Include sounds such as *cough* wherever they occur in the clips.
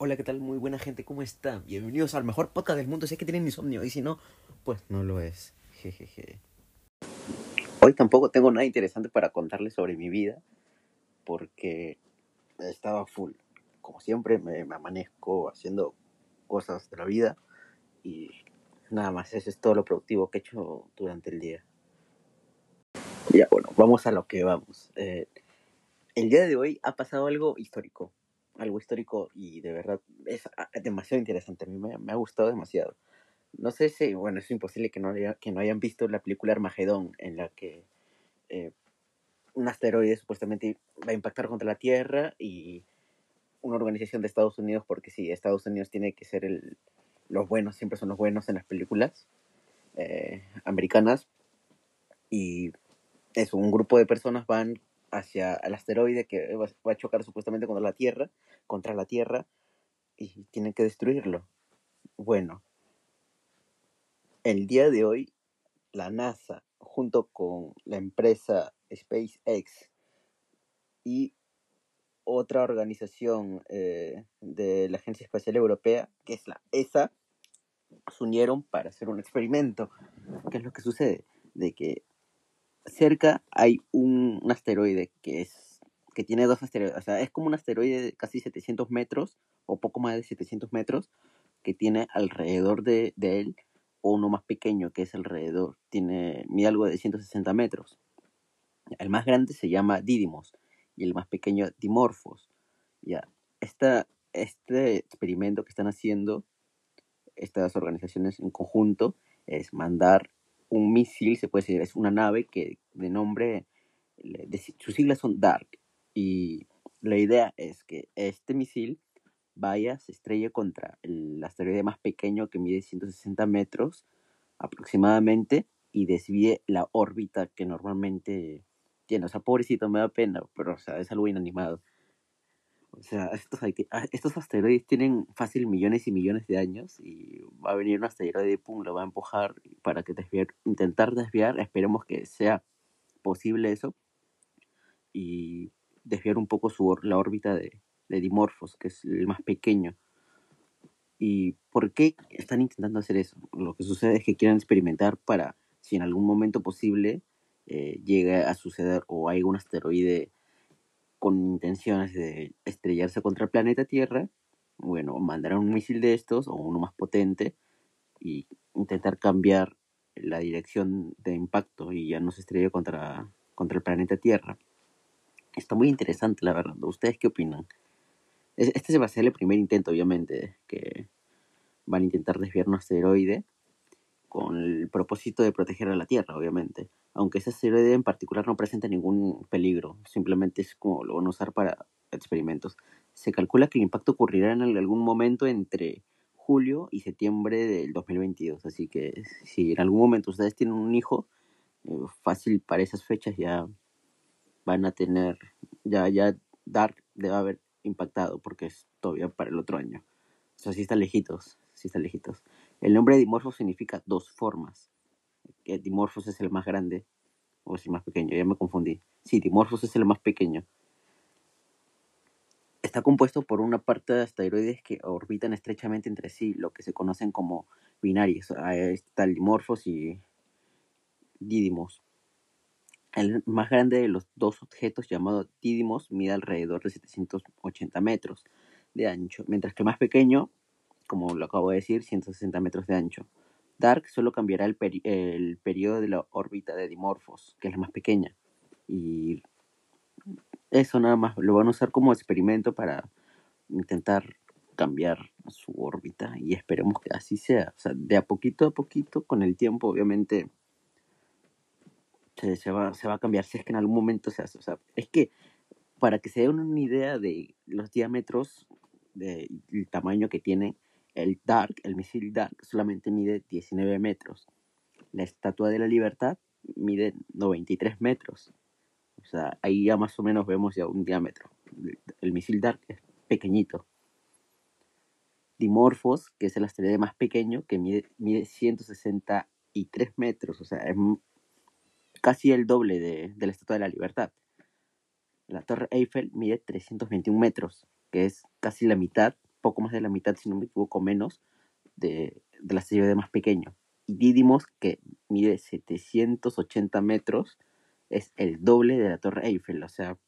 Hola, ¿qué tal? Muy buena gente, ¿cómo están? Bienvenidos al mejor podcast del mundo. Es que tienen insomnio y si no, pues no lo es. Jejeje. Hoy tampoco tengo nada interesante para contarles sobre mi vida porque estaba full. Como siempre, me, me amanezco haciendo cosas de la vida y nada más. Eso es todo lo productivo que he hecho durante el día. Ya, bueno, vamos a lo que vamos. Eh, el día de hoy ha pasado algo histórico algo histórico y de verdad es ah, demasiado interesante. A mí me, ha gustado demasiado. No sé si, bueno, es imposible que no, que no hayan visto la película Armagedón, en la que eh, un asteroide supuestamente va a impactar contra la Tierra y una organización de Estados Unidos, porque sí, Estados Unidos tiene que ser el, los buenos, siempre son los buenos en las películas eh, americanas. Y eso, un grupo de personas van hacia el asteroide que va, a chocar supuestamente contra la Tierra, contra la Tierra, y tienen que destruirlo. Bueno, el día de hoy, la NASA, junto con la empresa SpaceX y otra organización eh, de la Agencia Espacial Europea, que es la ESA, se unieron para hacer un experimento. ¿Qué es lo que sucede? De que cerca hay un, asteroide que es que tiene dos asteroides, o sea, es como un asteroide de casi 700 metros o poco más de 700 metros que tiene alrededor de, de él uno más pequeño que es alrededor, tiene mide algo de 160 metros. El más grande se llama Didymos y el más pequeño Dimorphos. Ya, esta, este experimento que están haciendo estas organizaciones en conjunto es mandar un misil, se puede decir, es una nave que de nombre, de- sus siglas son DARK. Y la idea es que este misil vaya, se estrelle contra el asteroide más pequeño que mide 160 metros aproximadamente y desvíe la órbita que normalmente tiene. O sea, pobrecito, me da pena, pero o sea, es algo inanimado. O sea, estos, ah, estos asteroides tienen fácil millones y millones de años y va a venir un asteroide y pum, lo va a empujar para que desviar, intentar desviar, esperemos que sea posible eso y desviar un poco su, la órbita de, de Dimorphos, que es el más pequeño. ¿Y por qué están intentando hacer eso? Lo que sucede es que quieren experimentar para, si en algún momento posible eh, llega a suceder o hay un asteroide con intenciones de estrellarse contra el planeta Tierra, bueno, mandarán un misil de estos o uno más potente y intentar cambiar la dirección de impacto y ya no se estrelle contra, contra el planeta Tierra. Está muy interesante, la verdad. ¿Ustedes qué opinan? Es- Este va a ser el primer intento, obviamente, que van a intentar desviar un asteroide con el propósito de proteger a la Tierra, obviamente. Aunque ese asteroide en particular no presenta ningún peligro, simplemente es como lo van a usar para experimentos. Se calcula que el impacto ocurrirá en algún momento entre julio y septiembre del 2022, así que si en algún momento ustedes tienen un hijo, eh, fácil para esas fechas ya van a tener, ya, ya Dark debe haber impactado porque es todavía para el otro año. O sea, sí está lejitos, sí está lejitos. El nombre de Dimorphos significa dos formas. Que Dimorphos es el más grande o es el más pequeño, ya me confundí. Sí, Dimorphos es el más pequeño. Está compuesto por una parte de asteroides que orbitan estrechamente entre sí, lo que se conocen como binarios. Ahí está el Dimorphos y Didymos. El más grande de los dos objetos, llamado Didymos, mide alrededor de 780 metros de ancho, mientras que el más pequeño, como lo acabo de decir, 160 metros de ancho. Dark solo cambiará el, peri- el periodo de la órbita de Dimorphos, que es la más pequeña. Y eso nada más, lo van a usar como experimento para intentar cambiar su órbita y esperemos que así sea. O sea, de a poquito a poquito, con el tiempo, obviamente, se, va, se va a cambiar si es que en algún momento se hace. O sea, es que para que se den una idea de los diámetros, del tamaño que tiene, el Dark, el misil Dark, solamente mide 19 metros. La Estatua de la Libertad mide 93 metros. O sea, ahí ya más o menos vemos ya un diámetro. El, misil Dark es pequeñito. Dimorphos, que es el asteroide más pequeño, que mide, mide 163 metros. O sea, es casi el doble de, de la Estatua de la Libertad. La Torre Eiffel mide 321 metros, que es casi la mitad poco más de la mitad, si no me equivoco, menos, de, de la asteroide más pequeño. Y Didymos, que mide 780 metros, es el doble de la Torre Eiffel, o sea,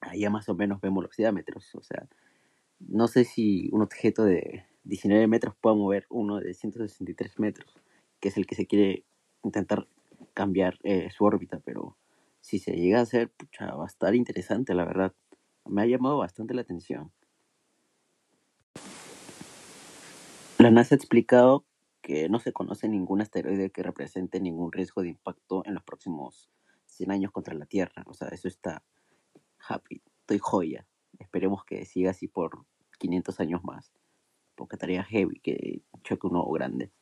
allá más o menos vemos los diámetros, o sea, no sé si un objeto de 19 metros pueda mover uno de 163 metros, que es el que se quiere intentar cambiar eh, su órbita, pero si se llega a hacer, pucha, va a estar interesante, la verdad. Me ha llamado bastante la atención. La NASA ha explicado que no se conoce ningún asteroide que represente ningún riesgo de impacto en los próximos 100 años contra la Tierra. O sea, eso está happy, estoy joya. Esperemos que siga así por 500 años más, porque estaría heavy que choque uno grande.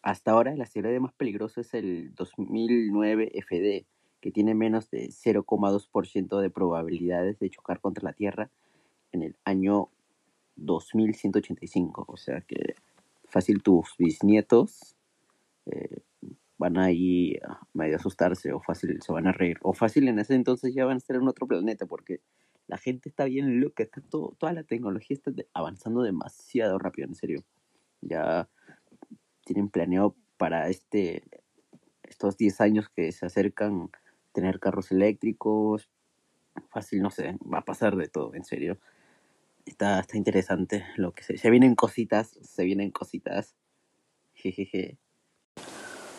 Hasta ahora el asteroide más peligroso es el 2009 FD, que tiene menos de 0,2% de probabilidades de chocar contra la Tierra en el año 2185. O sea que fácil tus bisnietos eh, van a ir medio asustarse o fácil se van a reír. O fácil en ese entonces ya van a estar en otro planeta porque la gente está bien loca, está todo, toda la tecnología está avanzando demasiado rápido, en serio. Ya tienen planeado para este estos 10 años que se acercan tener carros eléctricos. Fácil, no sé, va a pasar de todo, en serio está, está interesante lo que se, se vienen cositas, se vienen cositas. Jejeje.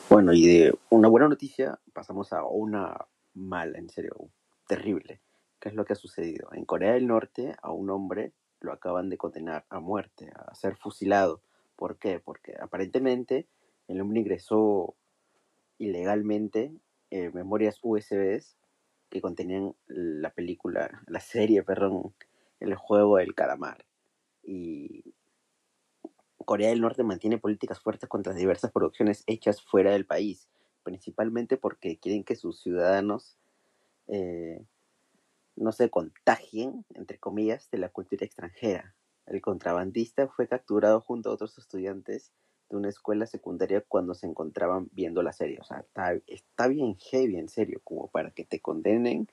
Bueno, y de una buena noticia pasamos a una mala, en serio, terrible. ¿Qué es lo que ha sucedido? En Corea del Norte a un hombre lo acaban de condenar a muerte, a ser fusilado. ¿Por qué? Porque aparentemente el hombre ingresó ilegalmente eh, memorias USBs que contenían la película, la serie, perdón, el juego del calamar. Y Corea del Norte mantiene políticas fuertes contra diversas producciones hechas fuera del país, principalmente porque quieren que sus ciudadanos eh, no se contagien, entre comillas, de la cultura extranjera. El contrabandista fue capturado junto a otros estudiantes de una escuela secundaria cuando se encontraban viendo la serie. O sea, está, está bien heavy, en serio, como para que te condenen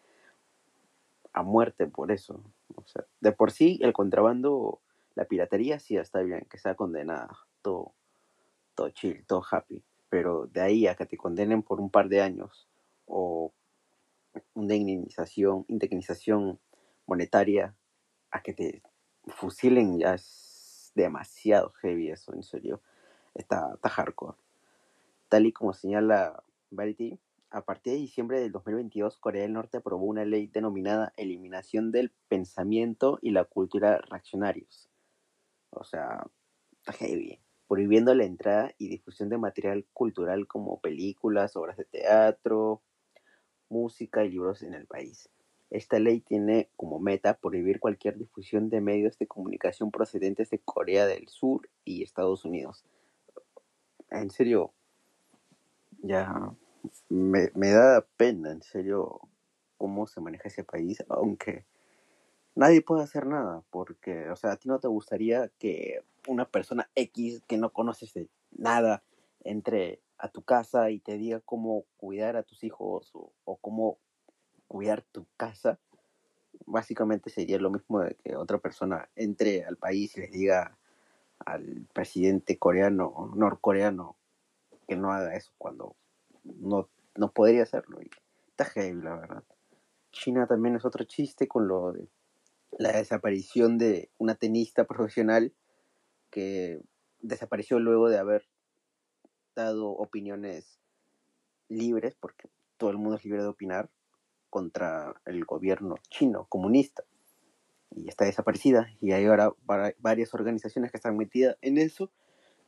a muerte por eso. O sea, de por sí el contrabando, la piratería sí está bien, que sea condenada, todo, todo chill, todo happy. Pero de ahí a que te condenen por un par de años o una indemnización, indemnización monetaria a que te fusilen ya es demasiado heavy eso, en serio. Está, está hardcore. Tal y como señala Verity, a partir de diciembre del 2022, Corea del Norte aprobó una ley denominada Eliminación del Pensamiento y la Cultura Reaccionarios. O sea, heavy. Prohibiendo la entrada y difusión de material cultural como películas, obras de teatro, música y libros en el país. Esta ley tiene como meta prohibir cualquier difusión de medios de comunicación procedentes de Corea del Sur y Estados Unidos. En serio, ya me, me da pena, en serio, cómo se maneja ese país, aunque nadie puede hacer nada, porque, o sea, a ti no te gustaría que una persona X que no conoces de nada entre a tu casa y te diga cómo cuidar a tus hijos o, cómo cuidar tu casa. Básicamente sería lo mismo de que otra persona entre al país y les diga al presidente coreano o norcoreano que no haga eso cuando no, no podría hacerlo. Está heavy, la verdad. China también es otro chiste con lo de la desaparición de una tenista profesional que desapareció luego de haber dado opiniones libres, porque todo el mundo es libre de opinar, contra el gobierno chino comunista. Y está desaparecida. Y hay ahora varias organizaciones que están metidas en eso,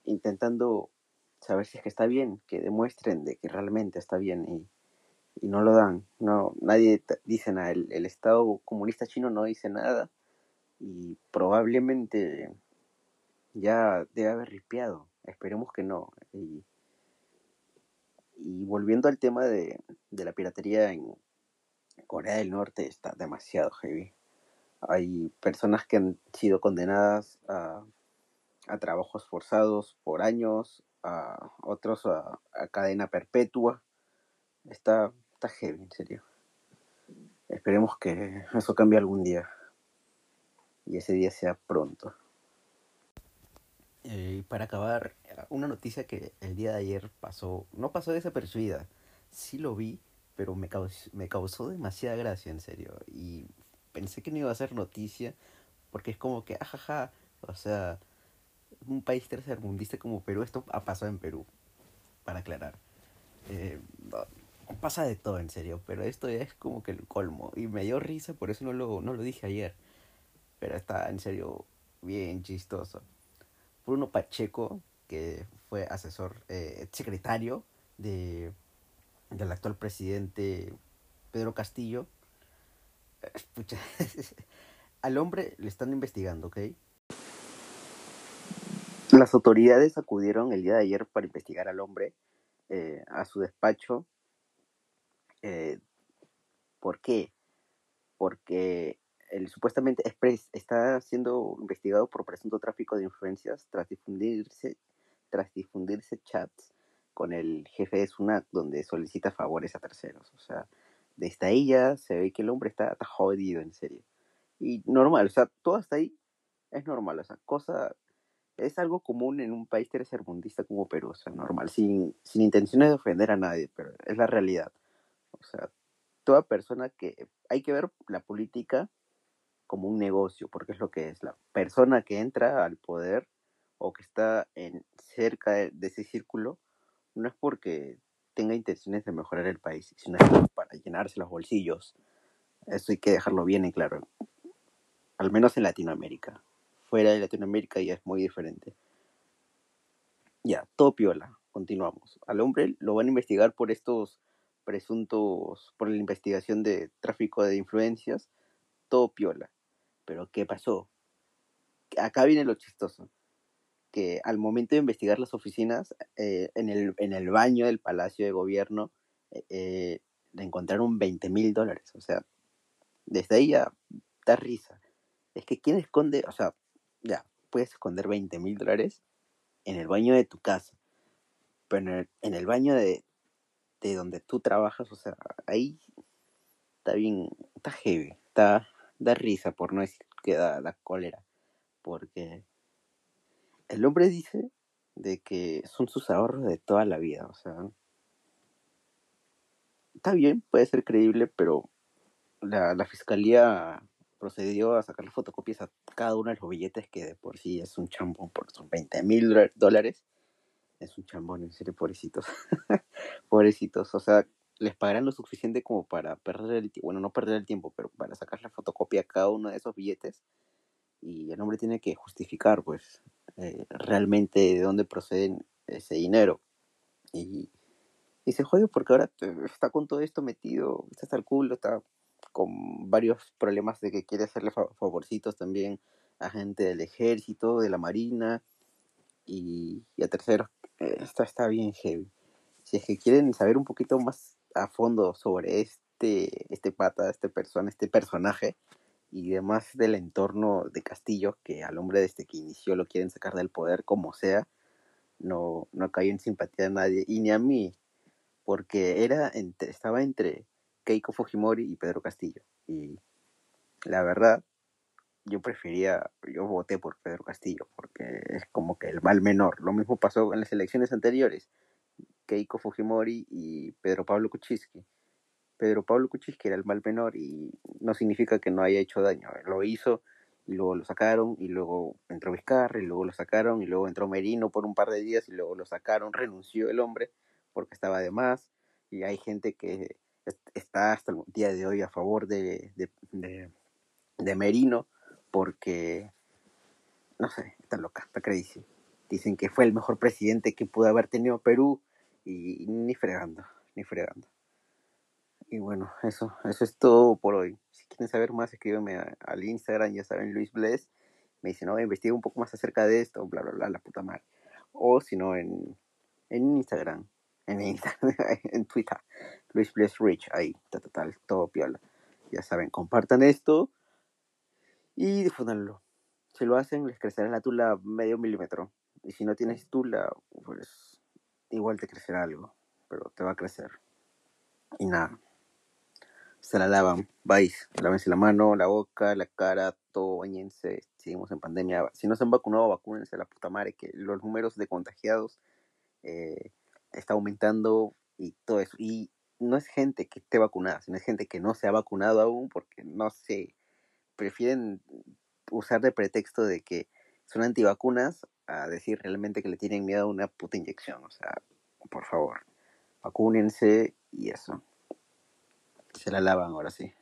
intentando saber si es que está bien, que demuestren de que realmente está bien y, no lo dan. No, nadie dice nada. El, Estado comunista chino no dice nada y probablemente ya debe haber ripiado. Esperemos que no. Y, volviendo al tema de, de la piratería en Corea del Norte, está demasiado heavy. Hay personas que han sido condenadas a, a trabajos forzados por años, a otros a, cadena perpetua. Está, está heavy, en serio. Esperemos que eso cambie algún día. y ese día sea pronto. Eh, para acabar, una noticia que el día de ayer pasó, no pasó desapercibida, sí lo vi, pero me causó, me causó demasiada gracia, en serio. Y pensé que no iba a ser noticia, porque es como que, ajaja, o sea, un país tercermundista como Perú, esto ha pasado en Perú, para aclarar. Eh, pasa de todo, en serio, pero esto es como que el colmo. Y me dio risa, por eso no lo, no lo dije ayer. Pero está, en serio, bien chistoso. Bruno Pacheco, que fue asesor, eh, secretario de, del actual presidente Pedro Castillo. Escucha, *laughs* al hombre le están investigando, ¿ok? Las autoridades acudieron el día de ayer para investigar al hombre eh, a su despacho. Eh, ¿Por qué? Porque él supuestamente está siendo investigado por presunto tráfico de influencias tras difundirse, tras difundirse chats con el jefe de SUNAT donde solicita favores a terceros. O sea, desde ahí ya se ve que el hombre está jodido, en serio. Y normal, o sea, todo hasta ahí es normal, o sea, cosa es algo común en un país tercermundista como Perú, o sea, normal, sin, sin intenciones de ofender a nadie, pero es la realidad. O sea, toda persona que hay que ver la política como un negocio, porque es lo que es. La persona que entra al poder o que está en cerca de, ese círculo, no es porque tenga intenciones de mejorar el país, sino para llenarse los bolsillos. Eso hay que dejarlo bien en claro. Al menos en Latinoamérica fuera de Latinoamérica ya es muy diferente. Ya, todo piola. Continuamos. Al hombre lo van a investigar por estos presuntos, por la investigación de tráfico de influencias. Todo piola. Pero ¿qué pasó? Acá viene lo chistoso. Que al momento de investigar las oficinas, eh, en, el, en el baño del Palacio de Gobierno, eh, eh, le encontraron 20 mil dólares. O sea, desde ahí ya da risa. Es que ¿quién esconde? O sea, ya, puedes esconder 20 mil dólares en el baño de tu casa, pero en el, baño de, de, donde tú trabajas, o sea, ahí está bien, está heavy, está, da risa, por no decir que da la cólera, porque el hombre dice de que son sus ahorros de toda la vida, o sea, está bien, puede ser creíble, pero la, la fiscalía procedió a sacarle fotocopias a cada uno de los billetes que de por sí es un chambón, por son 20 mil dólares. Es un chambón, en serio, pobrecitos. *laughs* pobrecitos, o sea, les pagarán lo suficiente como para perder el tiempo, bueno, no perder el tiempo, pero para sacarle fotocopia a cada uno de esos billetes. Y el hombre tiene que justificar, pues, eh, realmente de dónde proceden ese dinero. Y, y se jode porque ahora está con todo esto metido, está hasta el culo, está con varios problemas de que quiere hacerle favorcitos también a gente del ejército, de la marina y, a terceros. Eh, esto está bien heavy. Si es que quieren saber un poquito más a fondo sobre este, este pata, este persona, este personaje y demás del entorno de Castillo, que al hombre desde que inició lo quieren sacar del poder como sea, no, no cayó en simpatía a nadie y ni a mí, porque era entre, estaba entre Keiko Fujimori y Pedro Castillo. Y la verdad, yo prefería, yo voté por Pedro Castillo, porque es como que el mal menor. Lo mismo pasó en las elecciones anteriores. Keiko Fujimori y Pedro Pablo Kuczynski. Pedro Pablo Kuczynski era el mal menor y no significa que no haya hecho daño. Lo hizo y luego lo sacaron y luego entró Vizcarra y luego lo sacaron y luego entró Merino por un par de días y luego lo sacaron. Renunció el hombre porque estaba de más y hay gente que está hasta el día de hoy a favor de, de, Merino porque, no sé, está loca, está crazy. Dicen que fue el mejor presidente que pudo haber tenido Perú y ni fregando, ni fregando. Y bueno, eso, eso es todo por hoy. Si quieren saber más, escríbanme al Instagram, ya saben, Luis Bless. Me dicen, no, investiga un poco más acerca de esto, bla, bla, bla, la puta madre. O si no, en, en Instagram, en *laughs* en Twitter, Luis Bless Rich, ahí, total, todo piola. Ya saben, compartan esto y difúndanlo. Si lo hacen, les crecerá la tula medio milímetro. Y si no tienes tula, pues igual te crecerá algo, pero te va a crecer. Y nada. se la lavan. Vais, lávense la mano, la boca, la cara, todo, bañense. Seguimos en pandemia. Si no se han vacunado, vacúnense la puta madre, que los números de contagiados eh, está aumentando y todo eso. Y no es gente que esté vacunada, sino es gente que no se ha vacunado aún porque no sé, prefieren usar de pretexto de que son antivacunas a decir realmente que le tienen miedo a una puta inyección. O sea, por favor, vacúnense y eso. Se la lavan ahora sí.